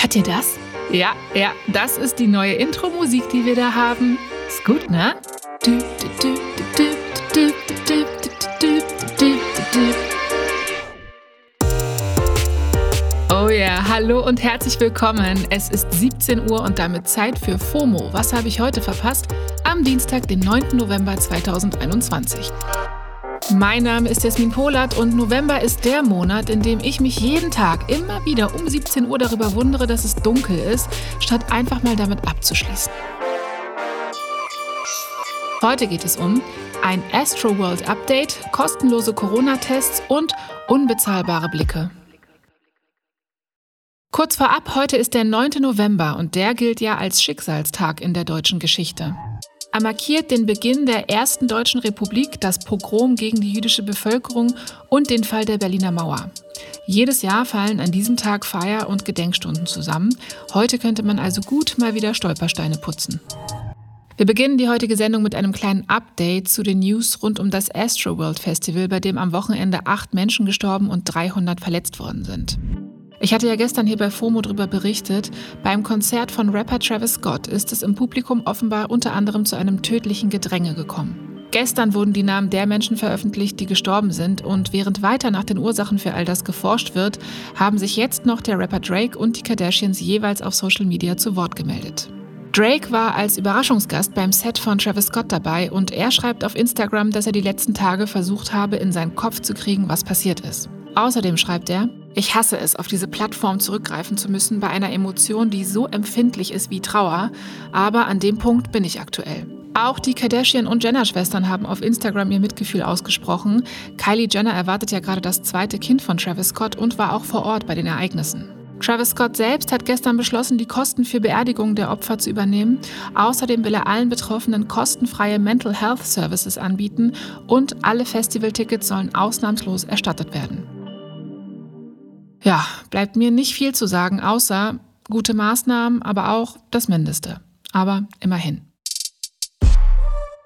Hört ihr das? Ja, ja, das ist die neue Intro-Musik, die wir da haben. Ist gut, ne? Oh ja, hallo und herzlich willkommen. Es ist 17 Uhr und damit Zeit für FOMO. Was habe ich heute verpasst? Am Dienstag, den 9. November 2021. Mein Name ist Jasmin Polat und November ist der Monat, in dem ich mich jeden Tag immer wieder um 17 Uhr darüber wundere, dass es dunkel ist, statt einfach mal damit abzuschließen. Heute geht es um ein Astroworld Update, kostenlose Corona-Tests und unbezahlbare Blicke. Kurz vorab, heute ist der 9. November und der gilt ja als Schicksalstag in der deutschen Geschichte. Er markiert den Beginn der ersten deutschen Republik, das Pogrom gegen die jüdische Bevölkerung und den Fall der Berliner Mauer. Jedes Jahr fallen an diesem Tag Feier- und Gedenkstunden zusammen. Heute könnte man also gut mal wieder Stolpersteine putzen. Wir beginnen die heutige Sendung mit einem kleinen Update zu den News rund um das Astroworld Festival, bei dem am Wochenende acht Menschen gestorben und 300 verletzt worden sind. Ich hatte ja gestern hier bei FOMO darüber berichtet. Beim Konzert von Rapper Travis Scott ist es im Publikum offenbar unter anderem zu einem tödlichen Gedränge gekommen. Gestern wurden die Namen der Menschen veröffentlicht, die gestorben sind, und während weiter nach den Ursachen für all das geforscht wird, haben sich jetzt noch der Rapper Drake und die Kardashians jeweils auf Social Media zu Wort gemeldet. Drake war als Überraschungsgast beim Set von Travis Scott dabei und er schreibt auf Instagram, dass er die letzten Tage versucht habe, in seinen Kopf zu kriegen, was passiert ist. Außerdem schreibt er, ich hasse es, auf diese Plattform zurückgreifen zu müssen bei einer Emotion, die so empfindlich ist wie Trauer, aber an dem Punkt bin ich aktuell. Auch die Kardashian- und Jenner-Schwestern haben auf Instagram ihr Mitgefühl ausgesprochen. Kylie Jenner erwartet ja gerade das zweite Kind von Travis Scott und war auch vor Ort bei den Ereignissen. Travis Scott selbst hat gestern beschlossen, die Kosten für Beerdigungen der Opfer zu übernehmen. Außerdem will er allen Betroffenen kostenfreie Mental Health Services anbieten und alle Festivaltickets sollen ausnahmslos erstattet werden. Ja, bleibt mir nicht viel zu sagen, außer gute Maßnahmen, aber auch das Mindeste. Aber immerhin.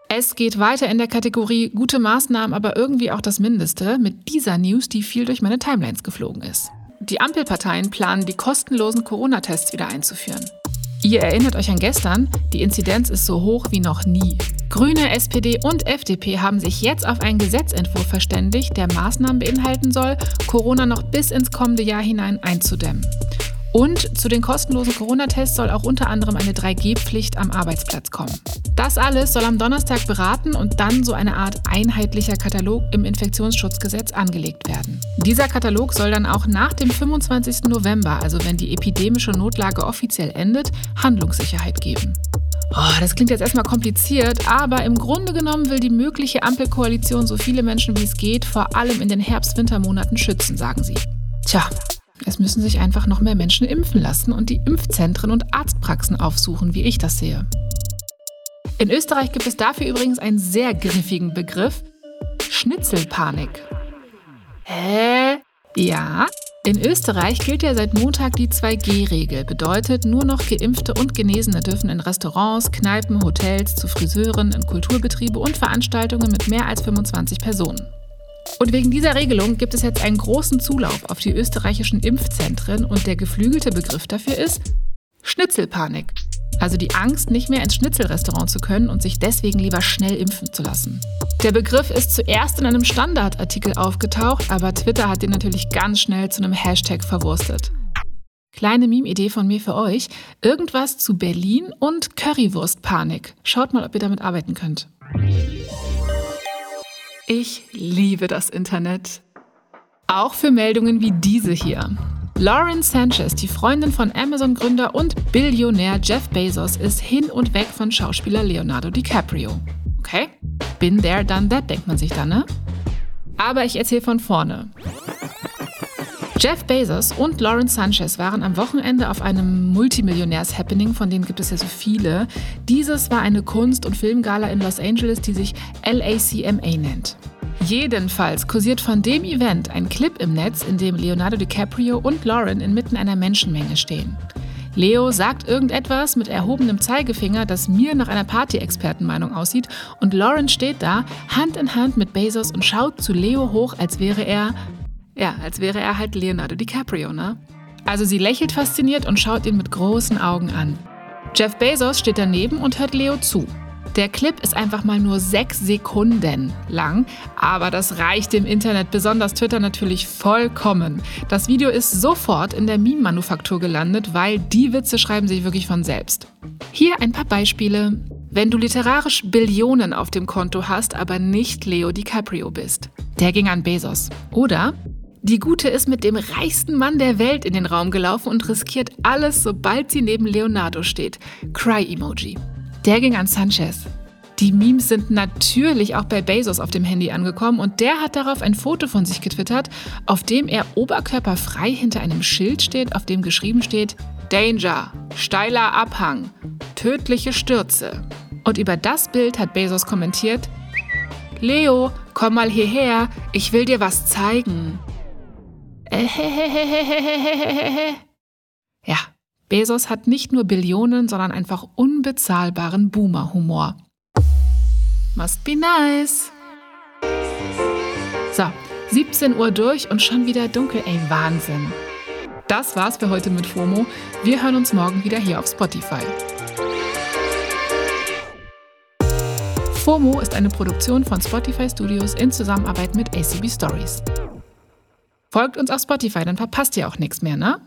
Es geht weiter in der Kategorie gute Maßnahmen, aber irgendwie auch das Mindeste mit dieser News, die viel durch meine Timelines geflogen ist. Die Ampelparteien planen, die kostenlosen Corona-Tests wieder einzuführen. Ihr erinnert euch an gestern, die Inzidenz ist so hoch wie noch nie. Grüne, SPD und FDP haben sich jetzt auf einen Gesetzentwurf verständigt, der Maßnahmen beinhalten soll, Corona noch bis ins kommende Jahr hinein einzudämmen. Und zu den kostenlosen Corona-Tests soll auch unter anderem eine 3G-Pflicht am Arbeitsplatz kommen. Das alles soll am Donnerstag beraten und dann so eine Art einheitlicher Katalog im Infektionsschutzgesetz angelegt werden. Dieser Katalog soll dann auch nach dem 25. November, also wenn die epidemische Notlage offiziell endet, Handlungssicherheit geben. Oh, das klingt jetzt erstmal kompliziert, aber im Grunde genommen will die mögliche Ampelkoalition so viele Menschen wie es geht, vor allem in den Herbst-Wintermonaten schützen, sagen sie. Tja, es müssen sich einfach noch mehr Menschen impfen lassen und die Impfzentren und Arztpraxen aufsuchen, wie ich das sehe. In Österreich gibt es dafür übrigens einen sehr griffigen Begriff: Schnitzelpanik. Hä? Ja, in Österreich gilt ja seit Montag die 2G-Regel. Bedeutet, nur noch Geimpfte und Genesene dürfen in Restaurants, Kneipen, Hotels, zu Friseuren, in Kulturbetriebe und Veranstaltungen mit mehr als 25 Personen. Und wegen dieser Regelung gibt es jetzt einen großen Zulauf auf die österreichischen Impfzentren und der geflügelte Begriff dafür ist Schnitzelpanik. Also die Angst, nicht mehr ins Schnitzelrestaurant zu können und sich deswegen lieber schnell impfen zu lassen. Der Begriff ist zuerst in einem Standardartikel aufgetaucht, aber Twitter hat den natürlich ganz schnell zu einem Hashtag verwurstet. Kleine Meme-Idee von mir für euch. Irgendwas zu Berlin und Currywurstpanik. Schaut mal, ob ihr damit arbeiten könnt. Ich liebe das Internet. Auch für Meldungen wie diese hier. Lauren Sanchez, die Freundin von Amazon-Gründer und Billionär Jeff Bezos, ist hin und weg von Schauspieler Leonardo DiCaprio. Okay, bin there, done that, denkt man sich dann, ne? Aber ich erzähle von vorne. Jeff Bezos und Lauren Sanchez waren am Wochenende auf einem Multimillionärs-Happening, von denen gibt es ja so viele. Dieses war eine Kunst- und Filmgala in Los Angeles, die sich LACMA nennt. Jedenfalls kursiert von dem Event ein Clip im Netz, in dem Leonardo DiCaprio und Lauren inmitten einer Menschenmenge stehen. Leo sagt irgendetwas mit erhobenem Zeigefinger, das mir nach einer Party-Expertenmeinung aussieht, und Lauren steht da, Hand in Hand mit Bezos und schaut zu Leo hoch, als wäre er ja, als wäre er halt Leonardo DiCaprio, ne? Also sie lächelt fasziniert und schaut ihn mit großen Augen an. Jeff Bezos steht daneben und hört Leo zu. Der Clip ist einfach mal nur sechs Sekunden lang, aber das reicht im Internet, besonders Twitter natürlich vollkommen. Das Video ist sofort in der Meme-Manufaktur gelandet, weil die Witze schreiben sich wirklich von selbst. Hier ein paar Beispiele. Wenn du literarisch Billionen auf dem Konto hast, aber nicht Leo DiCaprio bist. Der ging an Bezos. Oder die Gute ist mit dem reichsten Mann der Welt in den Raum gelaufen und riskiert alles, sobald sie neben Leonardo steht. Cry-Emoji. Der ging an Sanchez. Die Memes sind natürlich auch bei Bezos auf dem Handy angekommen und der hat darauf ein Foto von sich getwittert, auf dem er oberkörperfrei hinter einem Schild steht, auf dem geschrieben steht Danger, steiler Abhang, tödliche Stürze. Und über das Bild hat Bezos kommentiert, Leo, komm mal hierher, ich will dir was zeigen. Ja, Bezos hat nicht nur Billionen, sondern einfach unbezahlbaren Boomer-Humor. Must be nice. So, 17 Uhr durch und schon wieder dunkel, ey, Wahnsinn. Das war's für heute mit FOMO. Wir hören uns morgen wieder hier auf Spotify. FOMO ist eine Produktion von Spotify Studios in Zusammenarbeit mit ACB Stories. Folgt uns auf Spotify, dann verpasst ihr auch nichts mehr, ne?